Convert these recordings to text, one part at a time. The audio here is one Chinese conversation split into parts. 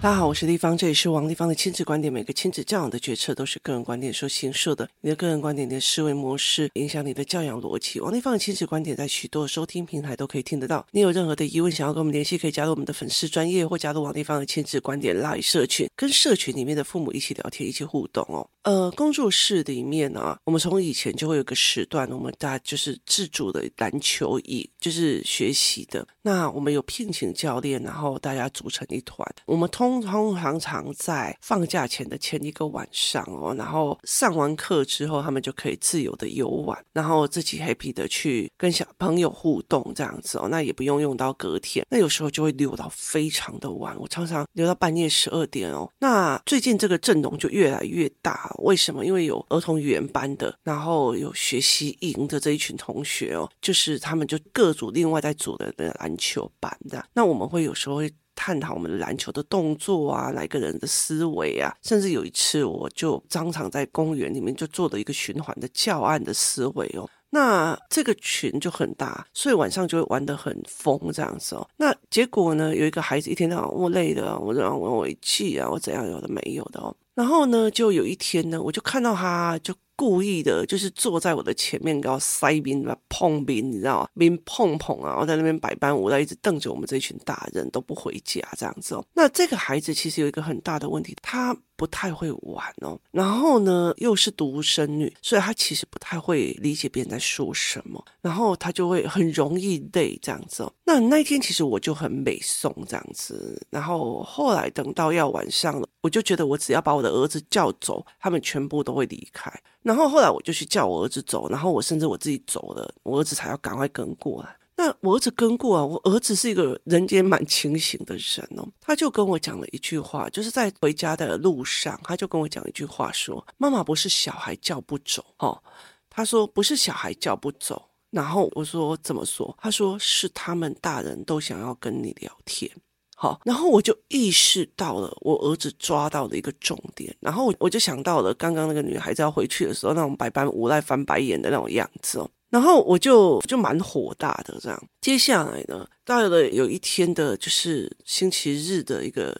大家好，我是立方，这里是王立方的亲子观点。每个亲子教养的决策都是个人观点所形设的，你的个人观点、你的思维模式影响你的教养逻辑。王立方的亲子观点在许多收听平台都可以听得到。你有任何的疑问想要跟我们联系，可以加入我们的粉丝专业或加入王立方的亲子观点拉语社群，跟社群里面的父母一起聊天，一起互动哦。呃，工作室里面呢、啊，我们从以前就会有个时段，我们大家就是自主的篮球椅，就是学习的。那我们有聘请教练，然后大家组成一团，我们通。通常常在放假前的前一个晚上哦，然后上完课之后，他们就可以自由的游玩，然后自己 happy 的去跟小朋友互动这样子哦，那也不用用到隔天，那有时候就会留到非常的晚，我常常留到半夜十二点哦。那最近这个阵容就越来越大，为什么？因为有儿童语言班的，然后有学习营的这一群同学哦，就是他们就各组另外在组的那个篮球班的，那我们会有时候会。探讨我们的篮球的动作啊，哪个人的思维啊，甚至有一次我就当场在公园里面就做了一个循环的教案的思维哦。那这个群就很大，所以晚上就会玩得很疯这样子哦。那结果呢，有一个孩子一天到晚我累的，我让我违纪啊，我怎样有的没有的哦。然后呢，就有一天呢，我就看到他就。故意的，就是坐在我的前面，给我塞冰，碰冰，你知道吗？冰碰碰啊，我在那边百般无奈，一直瞪着我们这群大人都不回家这样子哦。那这个孩子其实有一个很大的问题，他不太会玩哦。然后呢，又是独生女，所以她其实不太会理解别人在说什么。然后她就会很容易累这样子哦。那那一天其实我就很美送这样子。然后后来等到要晚上了，我就觉得我只要把我的儿子叫走，他们全部都会离开。然后后来我就去叫我儿子走，然后我甚至我自己走了，我儿子才要赶快跟过来。那我儿子跟过啊，我儿子是一个人间蛮清醒的人哦，他就跟我讲了一句话，就是在回家的路上，他就跟我讲一句话说：“妈妈不是小孩叫不走哦。”他说：“不是小孩叫不走。”然后我说：“怎么说？”他说：“是他们大人都想要跟你聊天。”好，然后我就意识到了我儿子抓到了一个重点，然后我就想到了刚刚那个女孩子要回去的时候那种百般无奈翻白眼的那种样子哦，然后我就就蛮火大的这样。接下来呢，到了有一天的就是星期日的一个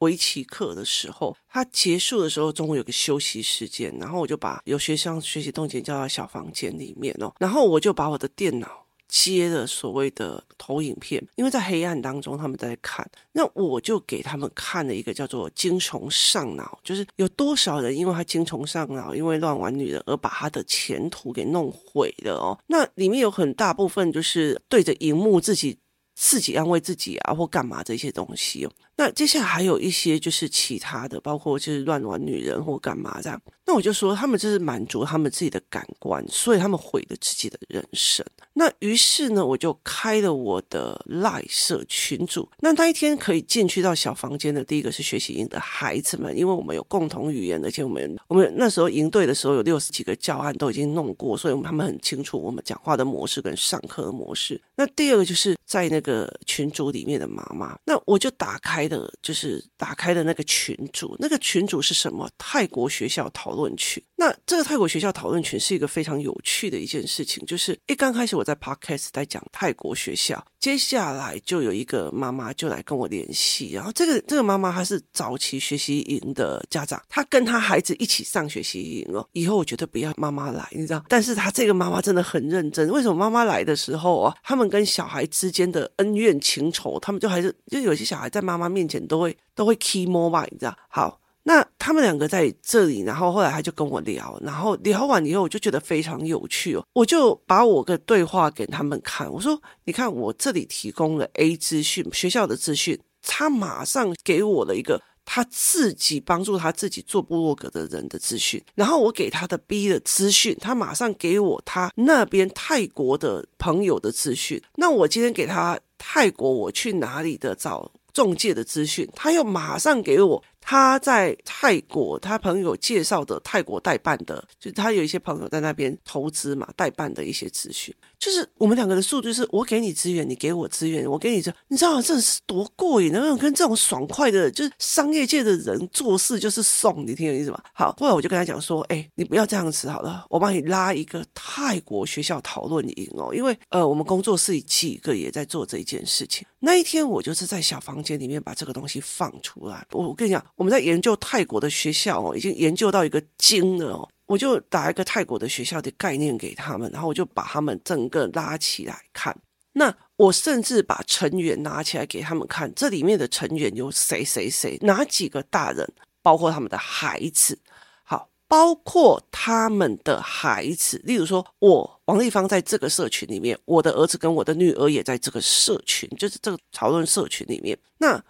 围棋课的时候，他结束的时候中午有个休息时间，然后我就把有学生学习动静叫到小房间里面哦，然后我就把我的电脑。接了所谓的投影片，因为在黑暗当中他们在看，那我就给他们看了一个叫做“精虫上脑”，就是有多少人因为他精虫上脑，因为乱玩女人而把他的前途给弄毁了哦。那里面有很大部分就是对着荧幕自己自己安慰自己啊，或干嘛这些东西。那接下来还有一些就是其他的，包括就是乱玩女人或干嘛这样。那我就说他们就是满足他们自己的感官，所以他们毁了自己的人生。那于是呢，我就开了我的赖社群组。那那一天可以进去到小房间的第一个是学习营的孩子们，因为我们有共同语言，而且我们我们那时候营队的时候有六十几个教案都已经弄过，所以他们很清楚我们讲话的模式跟上课的模式。那第二个就是在那个群组里面的妈妈，那我就打开。的就是打开的那个群组，那个群组是什么？泰国学校讨论群。那这个泰国学校讨论群是一个非常有趣的一件事情，就是一刚开始我在 podcast 在讲泰国学校，接下来就有一个妈妈就来跟我联系，然后这个这个妈妈她是早期学习营的家长，她跟她孩子一起上学习营哦。以后我绝对不要妈妈来，你知道？但是她这个妈妈真的很认真。为什么妈妈来的时候啊，他们跟小孩之间的恩怨情仇，他们就还是就有些小孩在妈妈面。面前都会都会 key more 吧，你知道？好，那他们两个在这里，然后后来他就跟我聊，然后聊完以后，我就觉得非常有趣哦，我就把我的对话给他们看，我说：“你看，我这里提供了 A 资讯，学校的资讯，他马上给我了一个他自己帮助他自己做部落格的人的资讯，然后我给他的 B 的资讯，他马上给我他那边泰国的朋友的资讯，那我今天给他泰国我去哪里的找。”中介的资讯，他又马上给我他在泰国，他朋友介绍的泰国代办的，就他有一些朋友在那边投资嘛，代办的一些资讯，就是我们两个的速度是，我给你资源，你给我资源，我给你这，你知道这是多过瘾能不能跟这种爽快的，就是商业界的人做事就是送，你听懂意思吗？好，后来我就跟他讲说，哎，你不要这样子好了，我帮你拉一个泰国学校讨论营哦，因为呃，我们工作室几个也在做这一件事情。那一天我就是在小房间里面把这个东西放出来，我我跟你讲。我们在研究泰国的学校哦，已经研究到一个精了哦。我就打一个泰国的学校的概念给他们，然后我就把他们整个拉起来看。那我甚至把成员拿起来给他们看，这里面的成员有谁谁谁，哪几个大人，包括他们的孩子，好，包括他们的孩子。例如说，我王丽芳在这个社群里面，我的儿子跟我的女儿也在这个社群，就是这个讨论社群里面。那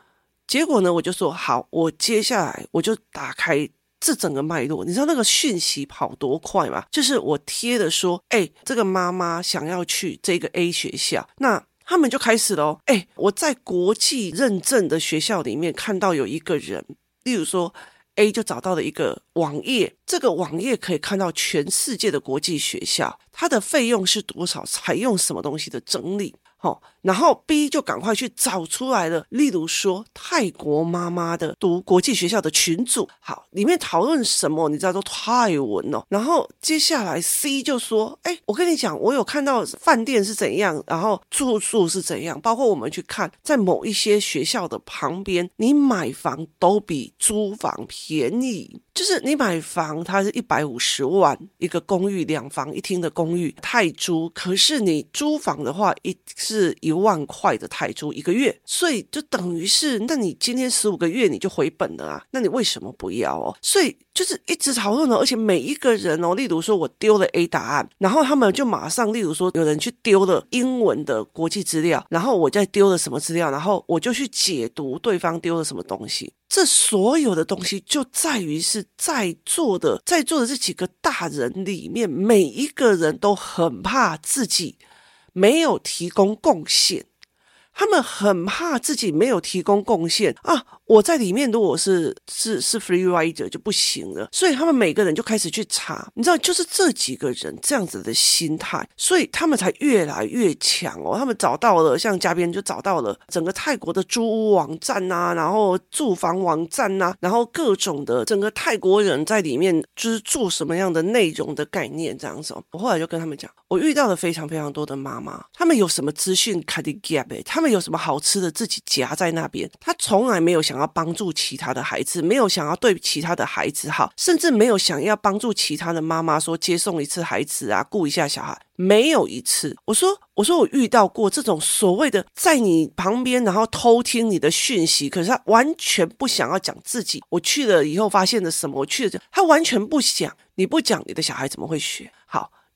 结果呢，我就说好，我接下来我就打开这整个脉络。你知道那个讯息跑多快吗？就是我贴的说，哎，这个妈妈想要去这个 A 学校，那他们就开始了。哎，我在国际认证的学校里面看到有一个人，例如说 A 就找到了一个网页，这个网页可以看到全世界的国际学校，它的费用是多少，采用什么东西的整理。好，然后 B 就赶快去找出来了。例如说，泰国妈妈的读国际学校的群组，好，里面讨论什么？你知道都泰文哦。然后接下来 C 就说：“哎，我跟你讲，我有看到饭店是怎样，然后住宿是怎样，包括我们去看，在某一些学校的旁边，你买房都比租房便宜。”就是你买房，它是一百五十万一个公寓，两房一厅的公寓泰铢，可是你租房的话，一是一万块的泰铢一个月，所以就等于是，那你今天十五个月你就回本了啊？那你为什么不要哦？所以就是一直讨论了，而且每一个人哦，例如说我丢了 A 答案，然后他们就马上，例如说有人去丢了英文的国际资料，然后我再丢了什么资料，然后我就去解读对方丢了什么东西。这所有的东西就在于是在座的，在座的这几个大人里面，每一个人都很怕自己没有提供贡献。他们很怕自己没有提供贡献啊！我在里面如果是是是 free rider 就不行了，所以他们每个人就开始去查，你知道，就是这几个人这样子的心态，所以他们才越来越强哦。他们找到了，像嘉宾就找到了整个泰国的租屋网站呐、然后住房网站呐、然后各种的整个泰国人在里面就是做什么样的内容的概念这样子。我后来就跟他们讲，我遇到了非常非常多的妈妈，他们有什么资讯卡的 gap，他们。有什么好吃的，自己夹在那边。他从来没有想要帮助其他的孩子，没有想要对其他的孩子好，甚至没有想要帮助其他的妈妈说接送一次孩子啊，顾一下小孩，没有一次。我说，我说我遇到过这种所谓的在你旁边，然后偷听你的讯息，可是他完全不想要讲自己。我去了以后发现了什么？我去了，他完全不想。你不讲，你的小孩怎么会学？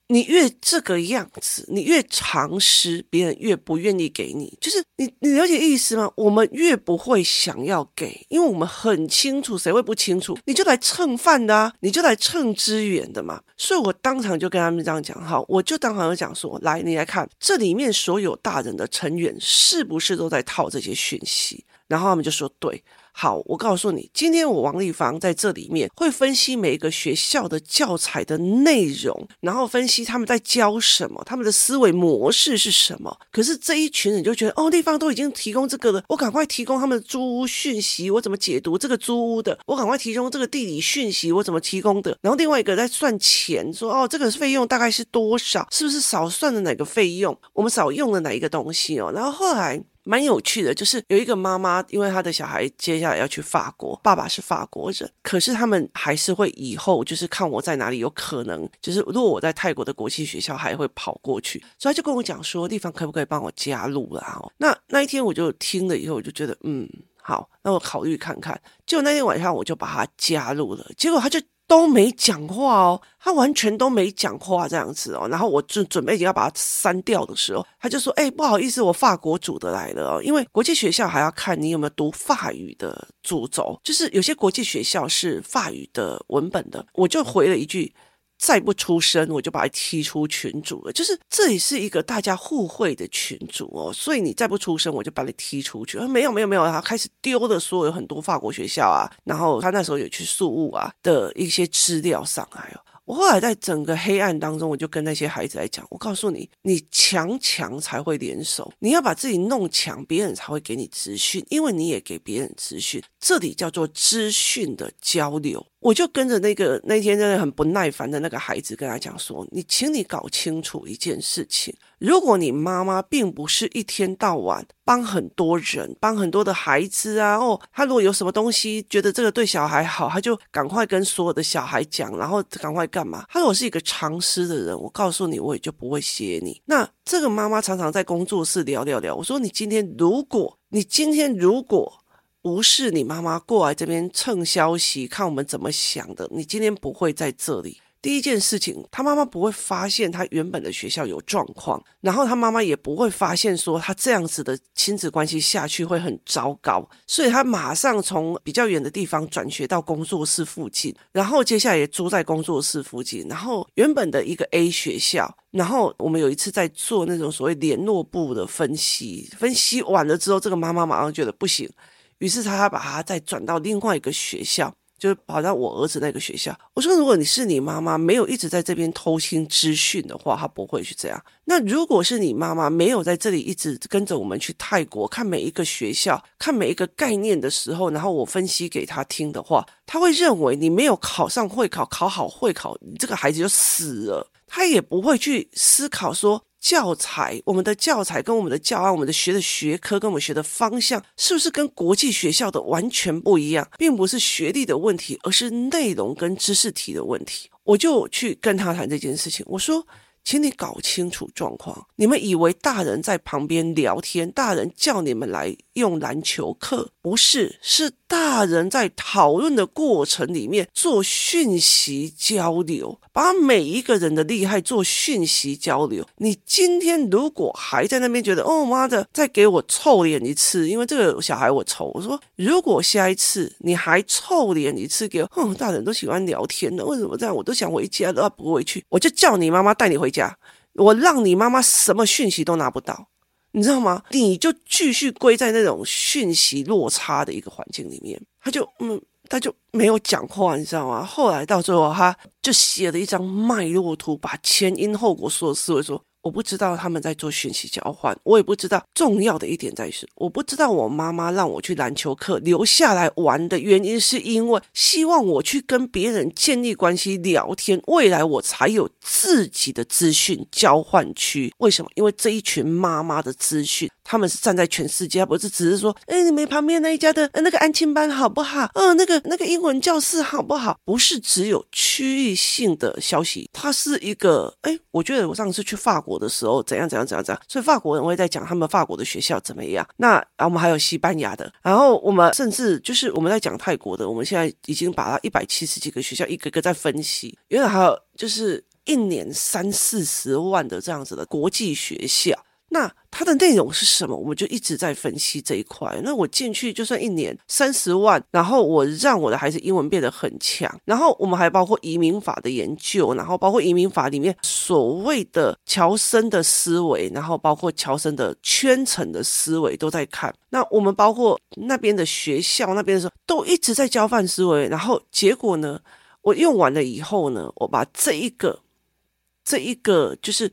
你越这个样子，你越藏私，别人越不愿意给你。就是你，你了解意思吗？我们越不会想要给，因为我们很清楚，谁会不清楚？你就来蹭饭的啊，你就来蹭资源的嘛。所以我当场就跟他们这样讲，好，我就当场就讲说，来，你来看这里面所有大人的成员是不是都在套这些讯息？然后他们就说对。好，我告诉你，今天我王立芳在这里面会分析每一个学校的教材的内容，然后分析他们在教什么，他们的思维模式是什么。可是这一群人就觉得，哦，立芳都已经提供这个了，我赶快提供他们的租屋讯息，我怎么解读这个租屋的？我赶快提供这个地理讯息，我怎么提供的？然后另外一个在算钱，说，哦，这个费用大概是多少？是不是少算了哪个费用？我们少用了哪一个东西哦？然后后来。蛮有趣的，就是有一个妈妈，因为她的小孩接下来要去法国，爸爸是法国人，可是他们还是会以后就是看我在哪里有可能，就是如果我在泰国的国际学校，还会跑过去，所以他就跟我讲说，地方可不可以帮我加入啦？哦，那那一天我就听了以后，我就觉得嗯好，那我考虑看看。结果那天晚上我就把他加入了，结果他就。都没讲话哦，他完全都没讲话这样子哦，然后我就准备已经要把它删掉的时候，他就说：“哎，不好意思，我法国组的来了哦，因为国际学校还要看你有没有读法语的主轴，就是有些国际学校是法语的文本的。”我就回了一句。再不出声，我就把他踢出群组了。就是这里是一个大家互惠的群组哦，所以你再不出声，我就把你踢出去。没有没有没有，他开始丢了所有很多法国学校啊，然后他那时候有去宿务啊的一些资料上来哦。我后来在整个黑暗当中，我就跟那些孩子来讲，我告诉你，你强强才会联手，你要把自己弄强，别人才会给你资讯，因为你也给别人资讯，这里叫做资讯的交流。我就跟着那个那天真的很不耐烦的那个孩子跟他讲说：“你，请你搞清楚一件事情，如果你妈妈并不是一天到晚帮很多人、帮很多的孩子啊，哦，他如果有什么东西觉得这个对小孩好，他就赶快跟所有的小孩讲，然后赶快干嘛？他如果是一个藏私的人，我告诉你，我也就不会写你。那这个妈妈常常在工作室聊聊聊，我说你今天如果你今天如果。”无视你妈妈过来这边蹭消息，看我们怎么想的。你今天不会在这里。第一件事情，他妈妈不会发现他原本的学校有状况，然后他妈妈也不会发现说他这样子的亲子关系下去会很糟糕，所以他马上从比较远的地方转学到工作室附近，然后接下来也住在工作室附近，然后原本的一个 A 学校，然后我们有一次在做那种所谓联络部的分析，分析完了之后，这个妈妈马上觉得不行。于是他把他再转到另外一个学校，就是跑到我儿子那个学校。我说，如果你是你妈妈，没有一直在这边偷听资讯的话，他不会去这样。那如果是你妈妈没有在这里一直跟着我们去泰国看每一个学校、看每一个概念的时候，然后我分析给他听的话，他会认为你没有考上会考，考好会考，你这个孩子就死了。他也不会去思考说。教材，我们的教材跟我们的教案，我们的学的学科跟我们学的方向，是不是跟国际学校的完全不一样？并不是学历的问题，而是内容跟知识题的问题。我就去跟他谈这件事情，我说。请你搞清楚状况。你们以为大人在旁边聊天，大人叫你们来用篮球课，不是，是大人在讨论的过程里面做讯息交流，把每一个人的厉害做讯息交流。你今天如果还在那边觉得，哦妈的，再给我臭脸一次，因为这个小孩我臭。我说，如果下一次你还臭脸一次给我，哼，大人都喜欢聊天的，为什么这样？我都想回家，都要不回去，我就叫你妈妈带你回。家，我让你妈妈什么讯息都拿不到，你知道吗？你就继续归在那种讯息落差的一个环境里面，他就嗯，他就没有讲话，你知道吗？后来到最后，他就写了一张脉络图，把前因后果说的思维说。我不知道他们在做讯息交换，我也不知道重要的一点在于是，我不知道我妈妈让我去篮球课留下来玩的原因，是因为希望我去跟别人建立关系、聊天，未来我才有自己的资讯交换区。为什么？因为这一群妈妈的资讯。他们是站在全世界，不是只是说，哎，你们旁边那一家的那个安亲班好不好？嗯、那个那个英文教室好不好？不是只有区域性的消息，它是一个，哎，我觉得我上次去法国的时候，怎样怎样怎样怎样，所以法国人会在讲他们法国的学校怎么样。那啊，我们还有西班牙的，然后我们甚至就是我们在讲泰国的，我们现在已经把它一百七十几个学校一个个在分析，因为还有就是一年三四十万的这样子的国际学校。那它的内容是什么？我们就一直在分析这一块。那我进去就算一年三十万，然后我让我的孩子英文变得很强，然后我们还包括移民法的研究，然后包括移民法里面所谓的乔森的思维，然后包括乔森的圈层的思维都在看。那我们包括那边的学校那边的时候，都一直在交换思维。然后结果呢，我用完了以后呢，我把这一个这一个就是。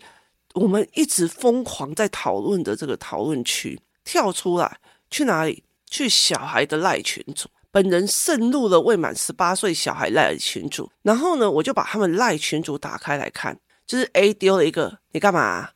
我们一直疯狂在讨论的这个讨论区跳出来，去哪里？去小孩的赖群组。本人渗入了未满十八岁小孩赖群组，然后呢，我就把他们赖群组打开来看，就是 A 丢了一个“你干嘛”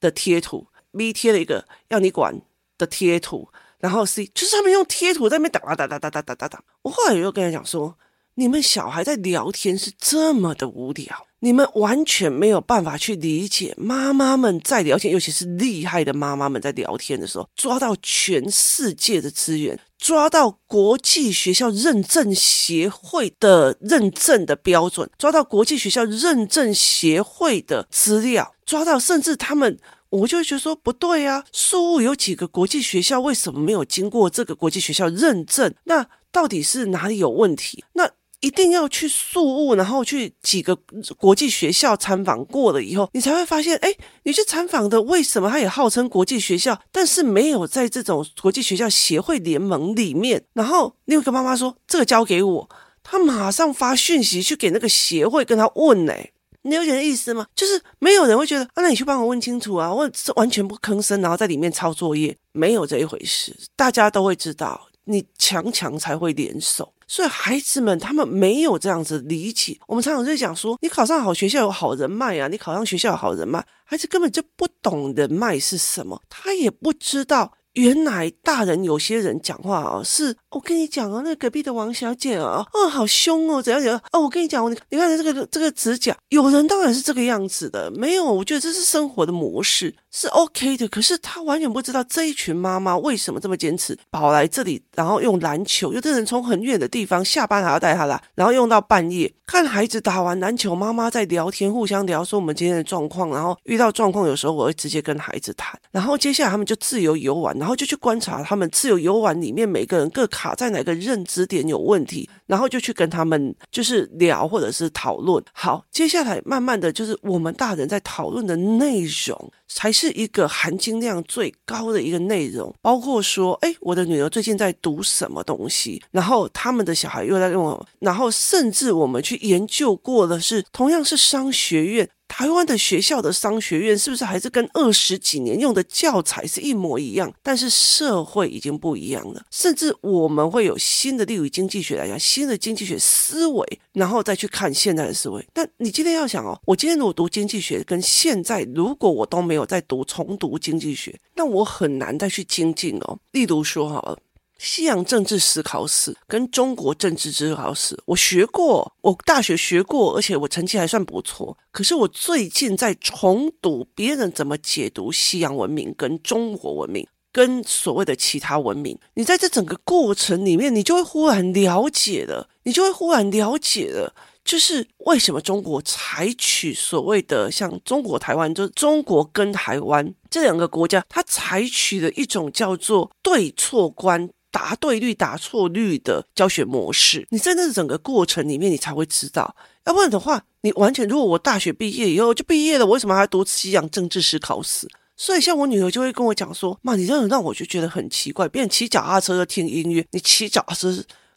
的贴图，B 贴了一个“要你管”的贴图，然后 C 就是他们用贴图在那边打打打打打打打打。我后来又跟他讲说。你们小孩在聊天是这么的无聊，你们完全没有办法去理解妈妈们在聊天，尤其是厉害的妈妈们在聊天的时候，抓到全世界的资源，抓到国际学校认证协会的认证的标准，抓到国际学校认证协会的资料，抓到甚至他们，我就觉得说不对啊，宿雾有几个国际学校，为什么没有经过这个国际学校认证？那到底是哪里有问题？那？一定要去宿务，然后去几个国际学校参访过了以后，你才会发现，哎，你去参访的为什么他也号称国际学校，但是没有在这种国际学校协会联盟里面。然后另一个妈妈说：“这个交给我。”他马上发讯息去给那个协会跟他问呢，你有点意思吗？就是没有人会觉得，那你去帮我问清楚啊，我是完全不吭声，然后在里面抄作业，没有这一回事。大家都会知道，你强强才会联手，所以孩子们他们没有这样子理解。我们常常在讲说，你考上好学校有好人脉啊，你考上学校有好人脉，孩子根本就不懂人脉是什么，他也不知道。原来大人有些人讲话啊，是我跟你讲哦，那隔壁的王小姐啊，哦，好凶哦，怎样怎样哦，我跟你讲，你你看这个这个指甲，有人当然是这个样子的，没有，我觉得这是生活的模式。是 OK 的，可是他完全不知道这一群妈妈为什么这么坚持跑来这里，然后用篮球，有的人从很远的地方下班还要带他来，然后用到半夜看孩子打完篮球，妈妈在聊天，互相聊说我们今天的状况，然后遇到状况，有时候我会直接跟孩子谈，然后接下来他们就自由游玩，然后就去观察他们自由游玩里面每个人各卡在哪个认知点有问题，然后就去跟他们就是聊或者是讨论。好，接下来慢慢的就是我们大人在讨论的内容。才是一个含金量最高的一个内容，包括说，哎，我的女儿最近在读什么东西，然后他们的小孩又在用，然后甚至我们去研究过的是，同样是商学院。台湾的学校的商学院是不是还是跟二十几年用的教材是一模一样？但是社会已经不一样了，甚至我们会有新的，例如经济学来讲，新的经济学思维，然后再去看现在的思维。但你今天要想哦，我今天如果读经济学，跟现在如果我都没有再读重读经济学，那我很难再去精进哦。例如说好了。西洋政治思考史跟中国政治史考史，我学过，我大学学过，而且我成绩还算不错。可是我最近在重读别人怎么解读西洋文明跟中国文明，跟所谓的其他文明。你在这整个过程里面，你就会忽然了解了，你就会忽然了解了，就是为什么中国采取所谓的像中国台湾，就是中国跟台湾这两个国家，它采取的一种叫做对错观。答对率、答错率的教学模式，你在那整个过程里面，你才会知道。要不然的话，你完全如果我大学毕业以后就毕业了，我为什么还要读西洋政治史考试？所以像我女儿就会跟我讲说：“妈，你这样让我就觉得很奇怪。别人骑脚踏车就听音乐，你骑脚踏车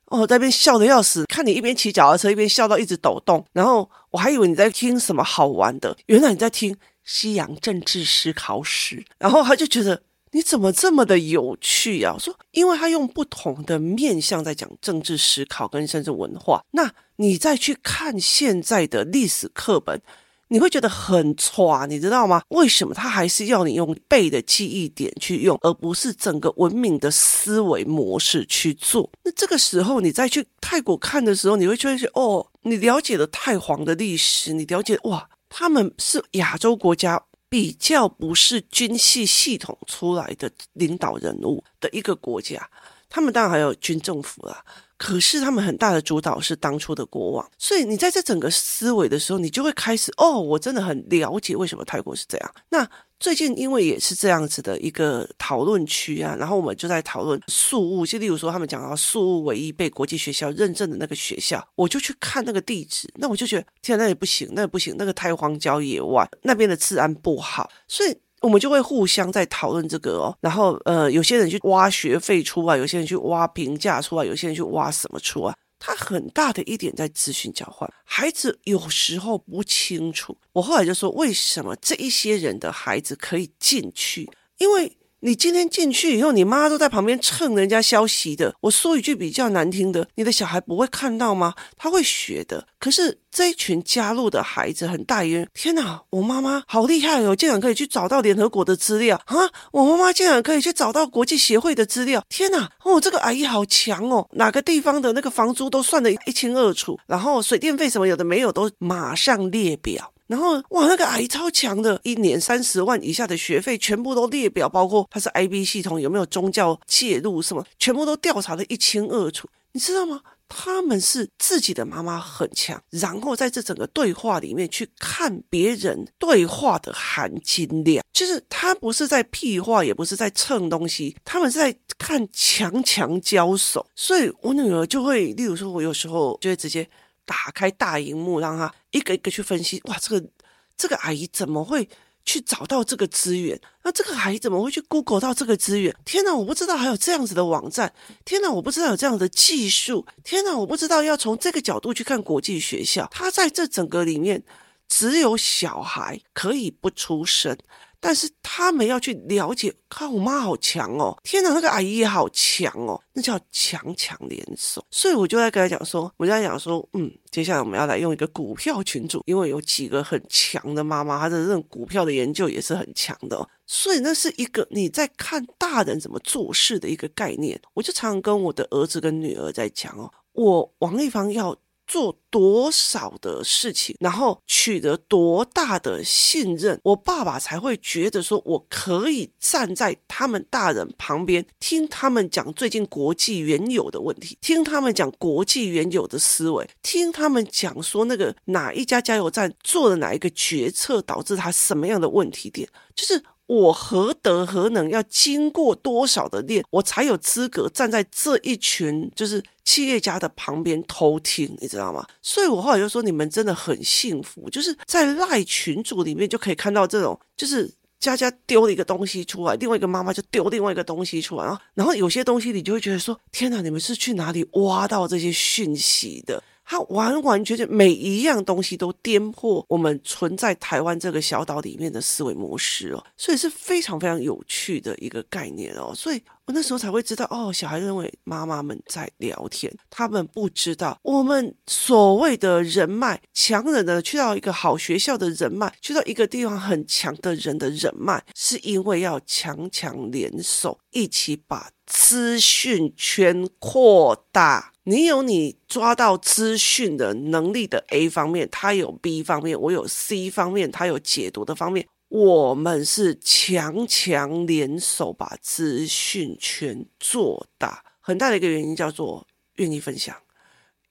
哦，在那边笑得要死，看你一边骑脚踏车一边笑到一直抖动，然后我还以为你在听什么好玩的，原来你在听西洋政治史考试。然后他就觉得。”你怎么这么的有趣呀？说，因为他用不同的面向在讲政治思考跟甚至文化。那你再去看现在的历史课本，你会觉得很差，你知道吗？为什么他还是要你用背的记忆点去用，而不是整个文明的思维模式去做？那这个时候你再去泰国看的时候，你会觉得哦，你了解了泰皇的历史，你了解哇，他们是亚洲国家。比较不是军系系统出来的领导人物的一个国家，他们当然还有军政府啊。可是他们很大的主导是当初的国王，所以你在这整个思维的时候，你就会开始哦，我真的很了解为什么泰国是这样。那最近因为也是这样子的一个讨论区啊，然后我们就在讨论宿雾，就例如说他们讲到宿雾唯一被国际学校认证的那个学校，我就去看那个地址，那我就觉得天啊，那也不行，那也不行，那个太荒郊野外，那边的治安不好，所以。我们就会互相在讨论这个哦，然后呃，有些人去挖学费出啊，有些人去挖评价出啊，有些人去挖什么出啊。他很大的一点在资讯交换，孩子有时候不清楚。我后来就说，为什么这一些人的孩子可以进去？因为。你今天进去以后，你妈都在旁边蹭人家消息的。我说一句比较难听的，你的小孩不会看到吗？他会学的。可是这一群加入的孩子很大一，天哪！我妈妈好厉害哦，竟然可以去找到联合国的资料啊！我妈妈竟然可以去找到国际协会的资料。天哪！哦，这个阿姨好强哦，哪个地方的那个房租都算得一清二楚，然后水电费什么有的没有都马上列表。然后哇，那个阿姨超强的，一年三十万以下的学费全部都列表，包括他是 IB 系统有没有宗教介入什么，全部都调查得一清二楚。你知道吗？他们是自己的妈妈很强，然后在这整个对话里面去看别人对话的含金量，就是他不是在屁话，也不是在蹭东西，他们是在看强强交手。所以我女儿就会，例如说，我有时候就会直接打开大萤幕，让他一个一个去分析。哇，这个这个阿姨怎么会？去找到这个资源，那这个阿姨怎么会去 Google 到这个资源？天哪，我不知道还有这样子的网站！天哪，我不知道有这样的技术！天哪，我不知道要从这个角度去看国际学校。他在这整个里面，只有小孩可以不出声。但是他们要去了解，看我妈好强哦！天哪，那个阿姨也好强哦！那叫强强联手。所以我就在跟他讲说，我就在讲说，嗯，接下来我们要来用一个股票群组，因为有几个很强的妈妈，她的这种股票的研究也是很强的。所以那是一个你在看大人怎么做事的一个概念。我就常常跟我的儿子跟女儿在讲哦，我王丽芳要。做多少的事情，然后取得多大的信任，我爸爸才会觉得说，我可以站在他们大人旁边，听他们讲最近国际原有的问题，听他们讲国际原有的思维，听他们讲说那个哪一家加油站做了哪一个决策，导致他什么样的问题点，就是。我何德何能？要经过多少的练，我才有资格站在这一群就是企业家的旁边偷听，你知道吗？所以我后来就说，你们真的很幸福，就是在赖群组里面就可以看到这种，就是家家丢了一个东西出来，另外一个妈妈就丢另外一个东西出来，然后然后有些东西你就会觉得说，天哪，你们是去哪里挖到这些讯息的？它完完全全每一样东西都颠覆我们存在台湾这个小岛里面的思维模式哦，所以是非常非常有趣的一个概念哦，所以我那时候才会知道哦，小孩认为妈妈们在聊天，他们不知道我们所谓的人脉，强人的去到一个好学校的人脉，去到一个地方很强的人的人脉，是因为要强强联手，一起把资讯圈扩大。你有你抓到资讯的能力的 A 方面，他有 B 方面，我有 C 方面，他有解读的方面。我们是强强联手，把资讯圈做大。很大的一个原因叫做愿意分享，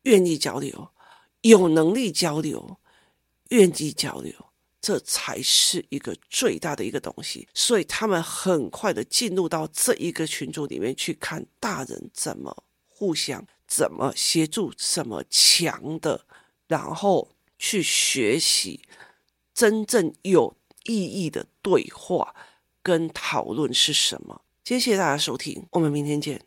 愿意交流，有能力交流，愿意交流，这才是一个最大的一个东西。所以他们很快的进入到这一个群组里面去看大人怎么互相。怎么协助什么强的，然后去学习真正有意义的对话跟讨论是什么？谢谢大家收听，我们明天见。